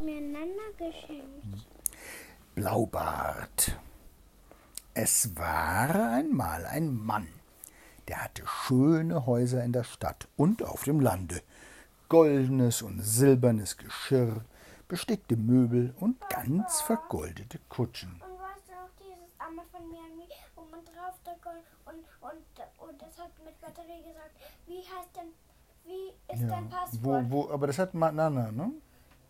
mir Nana geschenkt? Blaubart. Es war einmal ein Mann, der hatte schöne Häuser in der Stadt und auf dem Lande, goldenes und silbernes Geschirr, bestickte Möbel und ganz vergoldete Kutschen. Und weißt du noch dieses Arme von mir, wo man drauf drückt und, und, und, das hat mit Batterie gesagt, wie heißt denn, wie ist Ja, dein wo, Passwort? wo, aber das hat Nana, ne?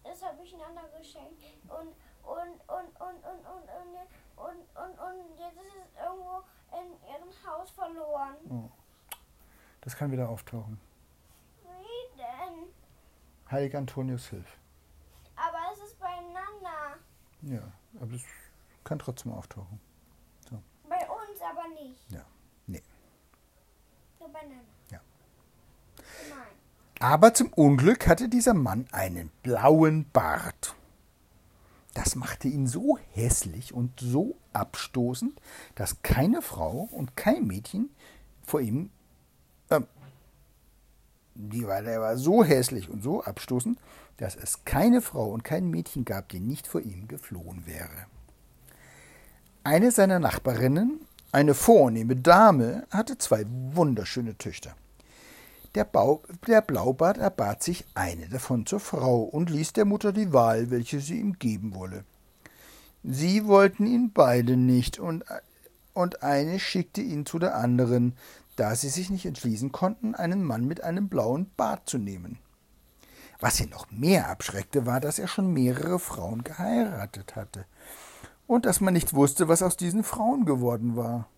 Das habe ich Nana geschenkt. Und, und, und, und, und, und, und, und, und, und jetzt ist es irgendwo in ihrem Haus verloren. Das kann wieder auftauchen. Wie denn? Heilig Antonius hilf. Aber es ist bei Nana. Ja, aber das kann trotzdem auftauchen. Bei uns aber nicht. Ja, nee. Nur bei Nana. Ja. Nein. Aber zum Unglück hatte dieser Mann einen blauen Bart. Das machte ihn so hässlich und so abstoßend, dass keine Frau und kein Mädchen vor ihm. Die war, der war so hässlich und so abstoßend, dass es keine Frau und kein Mädchen gab, die nicht vor ihm geflohen wäre. Eine seiner Nachbarinnen, eine vornehme Dame, hatte zwei wunderschöne Töchter. Der, Bau, der Blaubart erbat sich eine davon zur Frau und ließ der Mutter die Wahl, welche sie ihm geben wolle. Sie wollten ihn beide nicht, und, und eine schickte ihn zu der anderen, da sie sich nicht entschließen konnten, einen Mann mit einem blauen Bart zu nehmen. Was ihn noch mehr abschreckte, war, dass er schon mehrere Frauen geheiratet hatte und dass man nicht wusste, was aus diesen Frauen geworden war.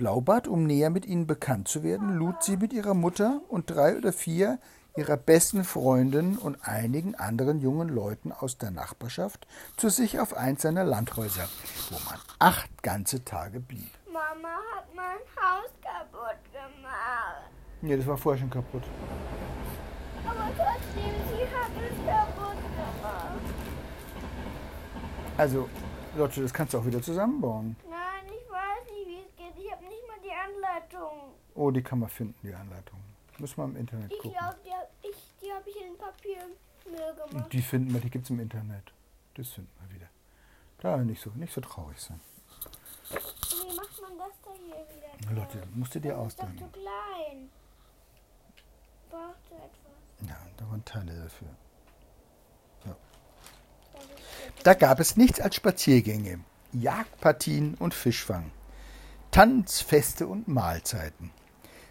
Blaubart, um näher mit ihnen bekannt zu werden, lud sie mit ihrer Mutter und drei oder vier ihrer besten Freundinnen und einigen anderen jungen Leuten aus der Nachbarschaft zu sich auf eins seiner Landhäuser, wo man acht ganze Tage blieb. Mama hat mein Haus kaputt gemacht. Nee, das war vorher schon kaputt. Aber trotzdem, sie hat es kaputt gemacht. Also, Lotte, das kannst du auch wieder zusammenbauen. Nein, ich weiß nicht, wie es geht. Ich habe nicht mal die Anleitung. Oh, die kann man finden, die Anleitung. Müssen wir im Internet Ich gucken. glaube, die, hab- ich, die habe ich in Papiermüll gemacht. Die finden wir, die gibt es im Internet. Das finden wir wieder. Da nicht so, nicht so traurig sein. Wie macht man das da hier wieder? Lotte, musst du dir das ist ausdenken. zu klein. Brauchst du etwas? Ja, da waren Teile dafür. Ist Da gab es nichts als Spaziergänge, Jagdpartien und Fischfang, Tanzfeste und Mahlzeiten.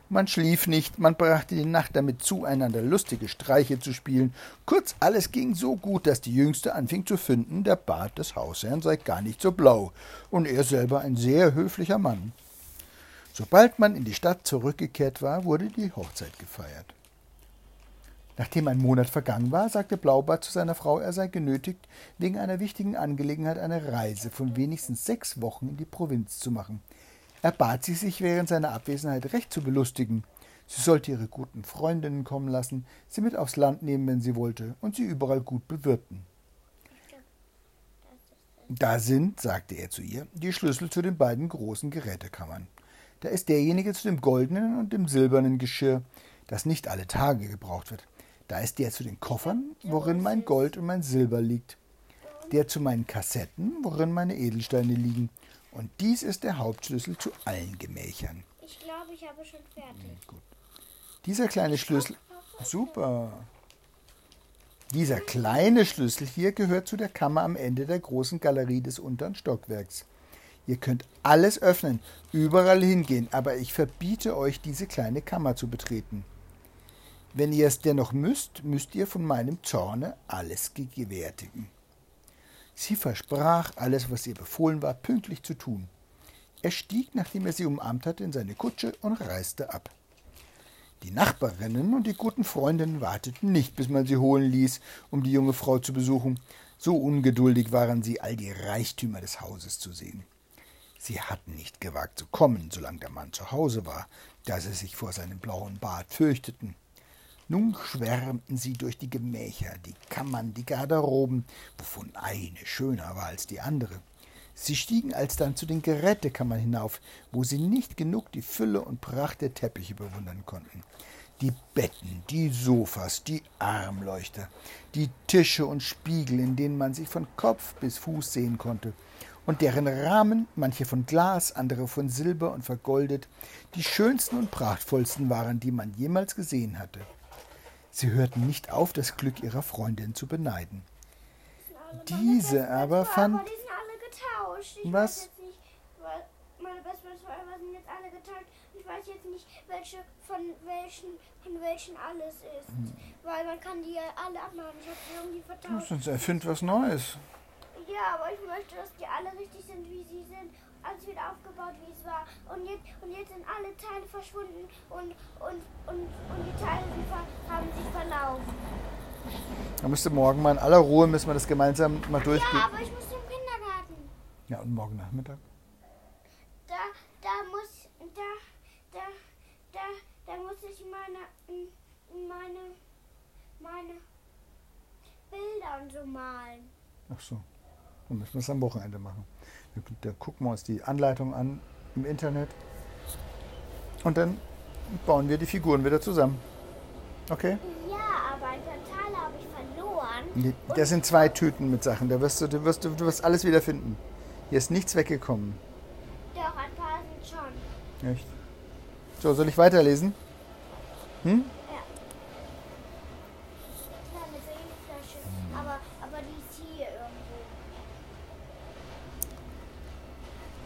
Man schlief nicht, man brachte die Nacht damit zu, einander lustige Streiche zu spielen. Kurz, alles ging so gut, dass die Jüngste anfing zu finden, der Bart des Hausherrn sei gar nicht so blau und er selber ein sehr höflicher Mann. Sobald man in die Stadt zurückgekehrt war, wurde die Hochzeit gefeiert. Nachdem ein Monat vergangen war, sagte Blaubart zu seiner Frau, er sei genötigt, wegen einer wichtigen Angelegenheit eine Reise von wenigstens sechs Wochen in die Provinz zu machen. Er bat sie, sich während seiner Abwesenheit recht zu belustigen. Sie sollte ihre guten Freundinnen kommen lassen, sie mit aufs Land nehmen, wenn sie wollte, und sie überall gut bewirten. Da sind, sagte er zu ihr, die Schlüssel zu den beiden großen Gerätekammern. Da ist derjenige zu dem goldenen und dem silbernen Geschirr, das nicht alle Tage gebraucht wird. Da ist der zu den Koffern, worin mein Gold und mein Silber liegt. Der zu meinen Kassetten, worin meine Edelsteine liegen. Und dies ist der Hauptschlüssel zu allen Gemächern. Ich glaube, ich habe schon fertig. Dieser kleine Schlüssel. Super. Dieser kleine Schlüssel hier gehört zu der Kammer am Ende der großen Galerie des unteren Stockwerks. Ihr könnt alles öffnen, überall hingehen, aber ich verbiete euch, diese kleine Kammer zu betreten. Wenn ihr es dennoch müsst, müsst ihr von meinem Zorne alles gewärtigen. Sie versprach, alles, was ihr befohlen war, pünktlich zu tun. Er stieg, nachdem er sie umarmt hatte, in seine Kutsche und reiste ab. Die Nachbarinnen und die guten Freundinnen warteten nicht, bis man sie holen ließ, um die junge Frau zu besuchen. So ungeduldig waren sie, all die Reichtümer des Hauses zu sehen. Sie hatten nicht gewagt zu kommen, solange der Mann zu Hause war, da sie sich vor seinem blauen Bart fürchteten. Nun schwärmten sie durch die Gemächer, die Kammern, die Garderoben, wovon eine schöner war als die andere. Sie stiegen alsdann zu den Gerätekammern hinauf, wo sie nicht genug die Fülle und Pracht der Teppiche bewundern konnten. Die Betten, die Sofas, die Armleuchter, die Tische und Spiegel, in denen man sich von Kopf bis Fuß sehen konnte, und deren Rahmen, manche von Glas, andere von Silber und vergoldet, die schönsten und prachtvollsten waren, die man jemals gesehen hatte. Sie hörten nicht auf, das Glück ihrer Freundin zu beneiden. Diese aber fand. die sind alle getauscht. Ich Was? weiß jetzt nicht, weil meine Bestfreunde sind jetzt alle getauscht. Ich weiß jetzt nicht, welche von welchen von welchen alles ist. Hm. Weil man kann die ja alle abmachen. Ich habe sie irgendwie vertauscht. Sonst erfind was Neues. Ja, aber ich möchte, dass die alle richtig sind, wie sie sind. Alles wieder aufgebaut, wie es war. Und jetzt, und jetzt sind alle Teile verschwunden und, und, und, und die Teile haben sich verlaufen. Da müsste morgen mal in aller Ruhe müssen wir das gemeinsam mal durchgehen. Ja, aber ich muss zum Kindergarten. Ja, und morgen Nachmittag? Da, da muss, da, da, da, da muss ich meine, meine, meine Bilder und so malen. Ach so. Dann müssen wir es am Wochenende machen. Da gucken wir uns die Anleitung an im Internet. Und dann bauen wir die Figuren wieder zusammen. Okay? Ja, aber ein Teile habe ich verloren. Das sind zwei Tüten mit Sachen. Da wirst du, du, wirst, du wirst alles wieder finden. Hier ist nichts weggekommen. Doch, ein paar sind schon. Echt? So, soll ich weiterlesen? Hm?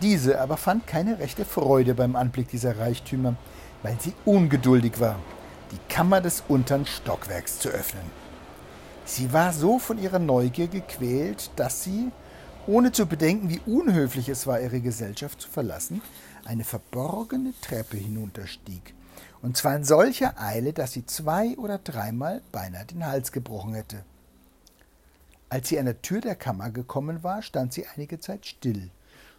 Diese aber fand keine rechte Freude beim Anblick dieser Reichtümer, weil sie ungeduldig war, die Kammer des unteren Stockwerks zu öffnen. Sie war so von ihrer Neugier gequält, dass sie, ohne zu bedenken, wie unhöflich es war, ihre Gesellschaft zu verlassen, eine verborgene Treppe hinunterstieg, und zwar in solcher Eile, dass sie zwei oder dreimal beinahe den Hals gebrochen hätte. Als sie an der Tür der Kammer gekommen war, stand sie einige Zeit still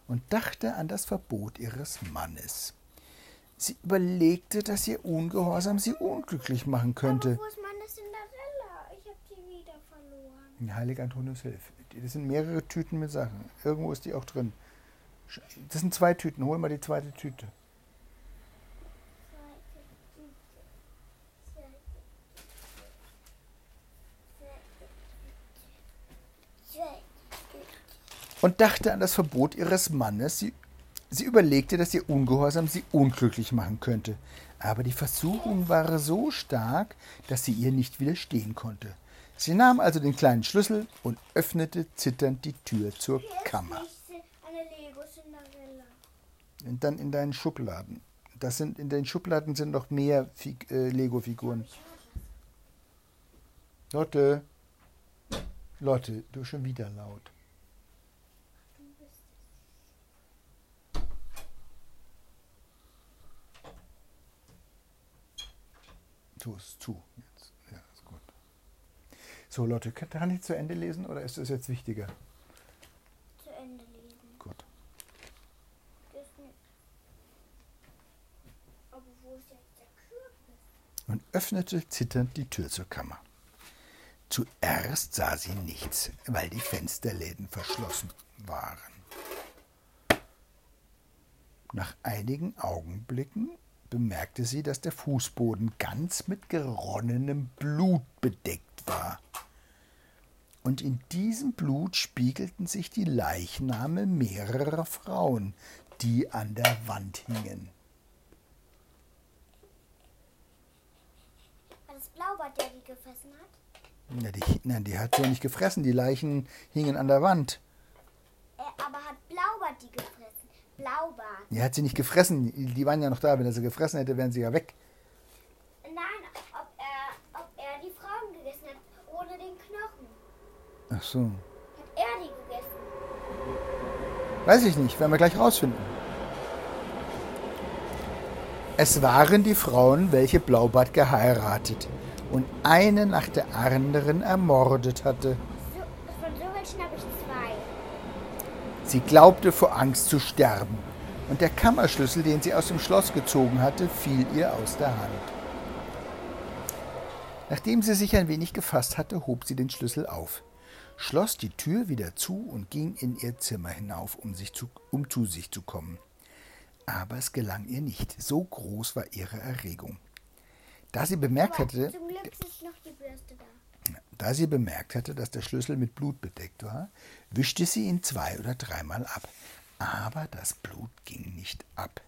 und dachte an das Verbot ihres Mannes. Sie überlegte, dass ihr Ungehorsam sie unglücklich machen könnte. Aber wo ist meine Cinderella? Ich habe sie wieder verloren. Heilig Antonius hilf. Das sind mehrere Tüten mit Sachen. Irgendwo ist die auch drin. Das sind zwei Tüten. Hol mal die zweite Tüte. Und dachte an das Verbot ihres Mannes. Sie, sie überlegte, dass ihr Ungehorsam sie unglücklich machen könnte. Aber die Versuchung war so stark, dass sie ihr nicht widerstehen konnte. Sie nahm also den kleinen Schlüssel und öffnete zitternd die Tür zur Kammer. Und dann in deinen Schubladen. Das sind, in den Schubladen sind noch mehr Fig äh, Lego-Figuren. Lotte. Lotte, du schon wieder laut. Tu es zu. Jetzt. Ja, ist gut. So, Lotte, kann ich zu Ende lesen oder ist das jetzt wichtiger? Zu Ende lesen. Gut. Aber wo ist jetzt der Kürbis? und öffnete zitternd die Tür zur Kammer. Zuerst sah sie nichts, weil die Fensterläden verschlossen waren. Nach einigen Augenblicken bemerkte sie, dass der Fußboden ganz mit geronnenem Blut bedeckt war. Und in diesem Blut spiegelten sich die Leichname mehrerer Frauen, die an der Wand hingen. War das Blaubart, der die gefressen hat? Ja, die, nein, die hat so nicht gefressen. Die Leichen hingen an der Wand. Äh, aber hat Blaubart die gefressen? Blaubart. Die hat sie nicht gefressen. Die waren ja noch da. Wenn er sie gefressen hätte, wären sie ja weg. Nein, ob er, ob er die Frauen gegessen hat, ohne den Knochen. Ach so. Hat er die gegessen? Weiß ich nicht. Werden wir gleich rausfinden. Es waren die Frauen, welche Blaubart geheiratet und eine nach der anderen ermordet hatte. So, von so welchen habe ich zwei. Sie glaubte vor Angst zu sterben, und der Kammerschlüssel, den sie aus dem Schloss gezogen hatte, fiel ihr aus der Hand. Nachdem sie sich ein wenig gefasst hatte, hob sie den Schlüssel auf, schloss die Tür wieder zu und ging in ihr Zimmer hinauf, um, sich zu, um zu sich zu kommen. Aber es gelang ihr nicht, so groß war ihre Erregung. Da sie bemerkt hatte, zum Glück ist noch die Bürste da. Da sie bemerkt hatte, dass der Schlüssel mit Blut bedeckt war, wischte sie ihn zwei oder dreimal ab. Aber das Blut ging nicht ab.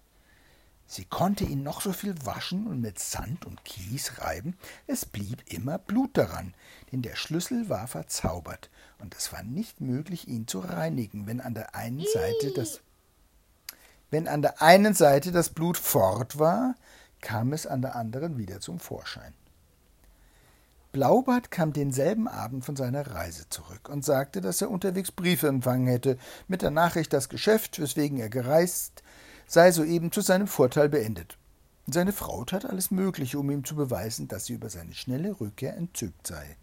Sie konnte ihn noch so viel waschen und mit Sand und Kies reiben, es blieb immer Blut daran, denn der Schlüssel war verzaubert, und es war nicht möglich, ihn zu reinigen, wenn an der einen Seite das wenn an der einen Seite das Blut fort war, kam es an der anderen wieder zum Vorschein. Blaubart kam denselben Abend von seiner Reise zurück und sagte, dass er unterwegs Briefe empfangen hätte, mit der Nachricht, das Geschäft, weswegen er gereist, sei soeben zu seinem Vorteil beendet. Seine Frau tat alles Mögliche, um ihm zu beweisen, dass sie über seine schnelle Rückkehr entzückt sei.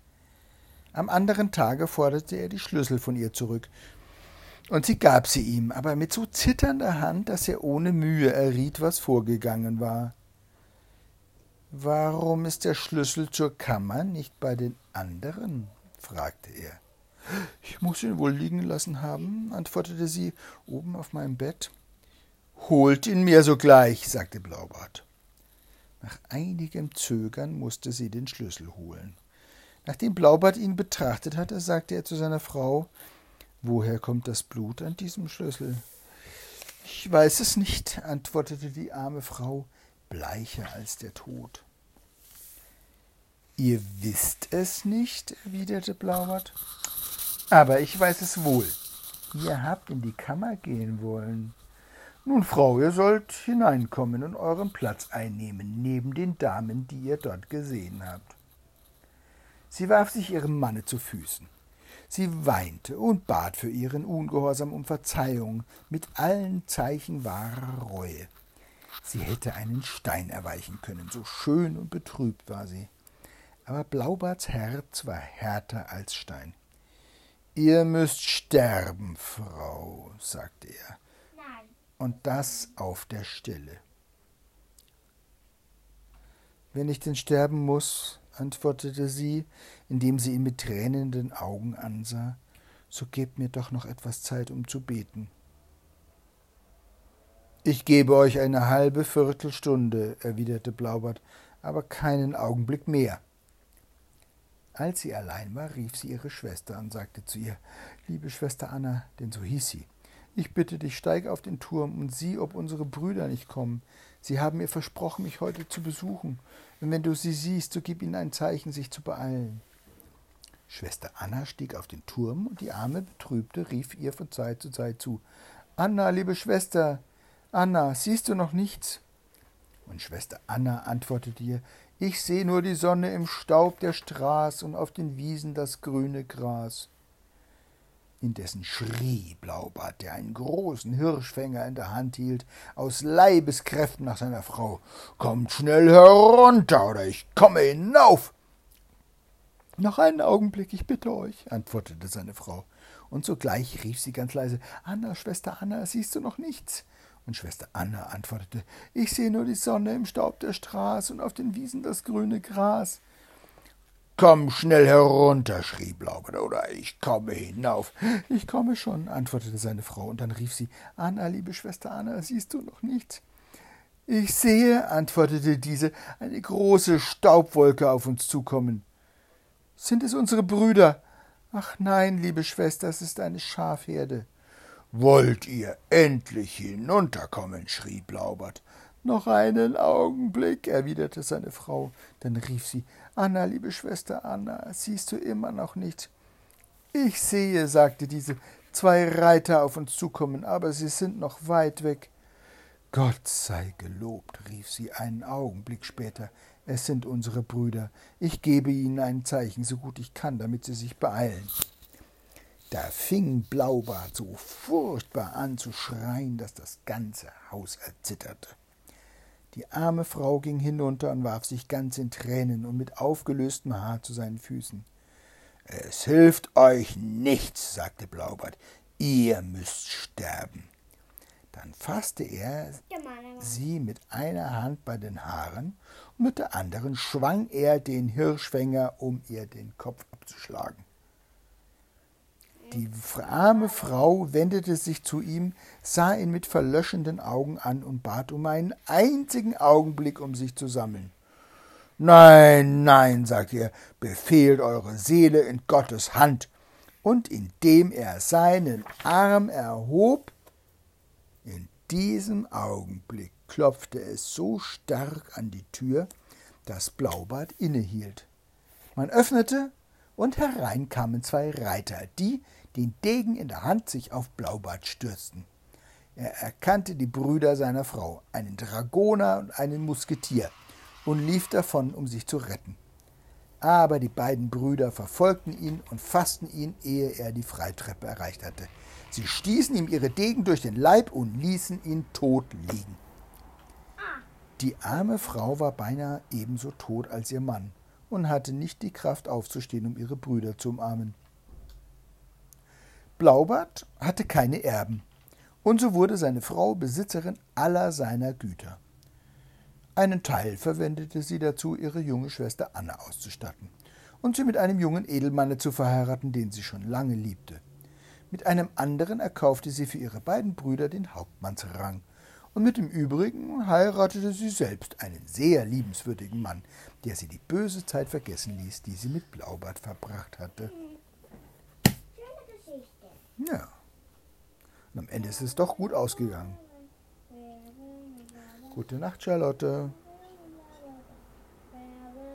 Am anderen Tage forderte er die Schlüssel von ihr zurück, und sie gab sie ihm, aber mit so zitternder Hand, dass er ohne Mühe erriet, was vorgegangen war. Warum ist der Schlüssel zur Kammer nicht bei den anderen? fragte er. Ich muss ihn wohl liegen lassen haben, antwortete sie, oben auf meinem Bett. Holt ihn mir sogleich, sagte Blaubart. Nach einigem Zögern musste sie den Schlüssel holen. Nachdem Blaubart ihn betrachtet hatte, sagte er zu seiner Frau Woher kommt das Blut an diesem Schlüssel? Ich weiß es nicht, antwortete die arme Frau, bleicher als der Tod. Ihr wisst es nicht, erwiderte Blaubart. Aber ich weiß es wohl. Ihr habt in die Kammer gehen wollen. Nun, Frau, ihr sollt hineinkommen und euren Platz einnehmen, neben den Damen, die ihr dort gesehen habt. Sie warf sich ihrem Manne zu Füßen. Sie weinte und bat für ihren Ungehorsam um Verzeihung mit allen Zeichen wahrer Reue. Sie hätte einen Stein erweichen können, so schön und betrübt war sie. Aber Blaubarts Herz war härter als Stein. Ihr müsst sterben, Frau, sagte er. Nein. Und das auf der Stelle. Wenn ich denn sterben muss, antwortete sie, indem sie ihn mit tränenden Augen ansah, so gebt mir doch noch etwas Zeit, um zu beten. Ich gebe euch eine halbe Viertelstunde, erwiderte Blaubart, aber keinen Augenblick mehr. Als sie allein war, rief sie ihre Schwester und sagte zu ihr Liebe Schwester Anna, denn so hieß sie, ich bitte dich, steig auf den Turm und sieh, ob unsere Brüder nicht kommen. Sie haben mir versprochen, mich heute zu besuchen, und wenn du sie siehst, so gib ihnen ein Zeichen, sich zu beeilen. Schwester Anna stieg auf den Turm, und die arme Betrübte rief ihr von Zeit zu Zeit zu Anna, liebe Schwester, Anna, siehst du noch nichts? Und Schwester Anna antwortete ihr Ich seh nur die Sonne im Staub der Straß und auf den Wiesen das grüne Gras. Indessen schrie Blaubart, der einen großen Hirschfänger in der Hand hielt, aus Leibeskräften nach seiner Frau. Kommt schnell herunter, oder ich komme hinauf. Noch einen Augenblick, ich bitte euch, antwortete seine Frau. Und sogleich rief sie ganz leise Anna, Schwester Anna, siehst du noch nichts? Und Schwester Anna antwortete Ich sehe nur die Sonne im Staub der Straße und auf den Wiesen das grüne Gras. Komm schnell herunter, schrie Blaubart, oder ich komme hinauf. Ich komme schon, antwortete seine Frau, und dann rief sie Anna, liebe Schwester Anna, siehst du noch nichts? Ich sehe, antwortete diese, eine große Staubwolke auf uns zukommen. Sind es unsere Brüder? Ach nein, liebe Schwester, es ist eine Schafherde. Wollt ihr endlich hinunterkommen? schrie Blaubart. Noch einen Augenblick, erwiderte seine Frau. Dann rief sie Anna, liebe Schwester Anna, siehst du immer noch nicht? Ich sehe, sagte diese, zwei Reiter auf uns zukommen, aber sie sind noch weit weg. Gott sei gelobt, rief sie einen Augenblick später. Es sind unsere Brüder. Ich gebe ihnen ein Zeichen, so gut ich kann, damit sie sich beeilen. Da fing Blaubart so furchtbar an zu schreien, dass das ganze Haus erzitterte. Die arme Frau ging hinunter und warf sich ganz in Tränen und mit aufgelöstem Haar zu seinen Füßen. Es hilft euch nichts, sagte Blaubart, ihr müsst sterben. Dann fasste er sie mit einer Hand bei den Haaren und mit der anderen schwang er den Hirschfänger, um ihr den Kopf abzuschlagen. Die arme Frau wendete sich zu ihm, sah ihn mit verlöschenden Augen an und bat um einen einzigen Augenblick, um sich zu sammeln. Nein, nein, sagte er, befehlt eure Seele in Gottes Hand. Und indem er seinen Arm erhob, in diesem Augenblick klopfte es so stark an die Tür, dass Blaubart innehielt. Man öffnete, und herein kamen zwei Reiter, die, den Degen in der Hand, sich auf Blaubart stürzten. Er erkannte die Brüder seiner Frau, einen Dragoner und einen Musketier, und lief davon, um sich zu retten. Aber die beiden Brüder verfolgten ihn und fassten ihn, ehe er die Freitreppe erreicht hatte. Sie stießen ihm ihre Degen durch den Leib und ließen ihn tot liegen. Die arme Frau war beinahe ebenso tot als ihr Mann und hatte nicht die Kraft aufzustehen, um ihre Brüder zu umarmen. Blaubart hatte keine Erben, und so wurde seine Frau Besitzerin aller seiner Güter. Einen Teil verwendete sie dazu, ihre junge Schwester Anna auszustatten und sie mit einem jungen Edelmanne zu verheiraten, den sie schon lange liebte. Mit einem anderen erkaufte sie für ihre beiden Brüder den Hauptmannsrang und mit dem übrigen heiratete sie selbst einen sehr liebenswürdigen Mann, der sie die böse Zeit vergessen ließ, die sie mit Blaubart verbracht hatte. Ja. Und am Ende ist es doch gut ausgegangen. Gute Nacht, Charlotte.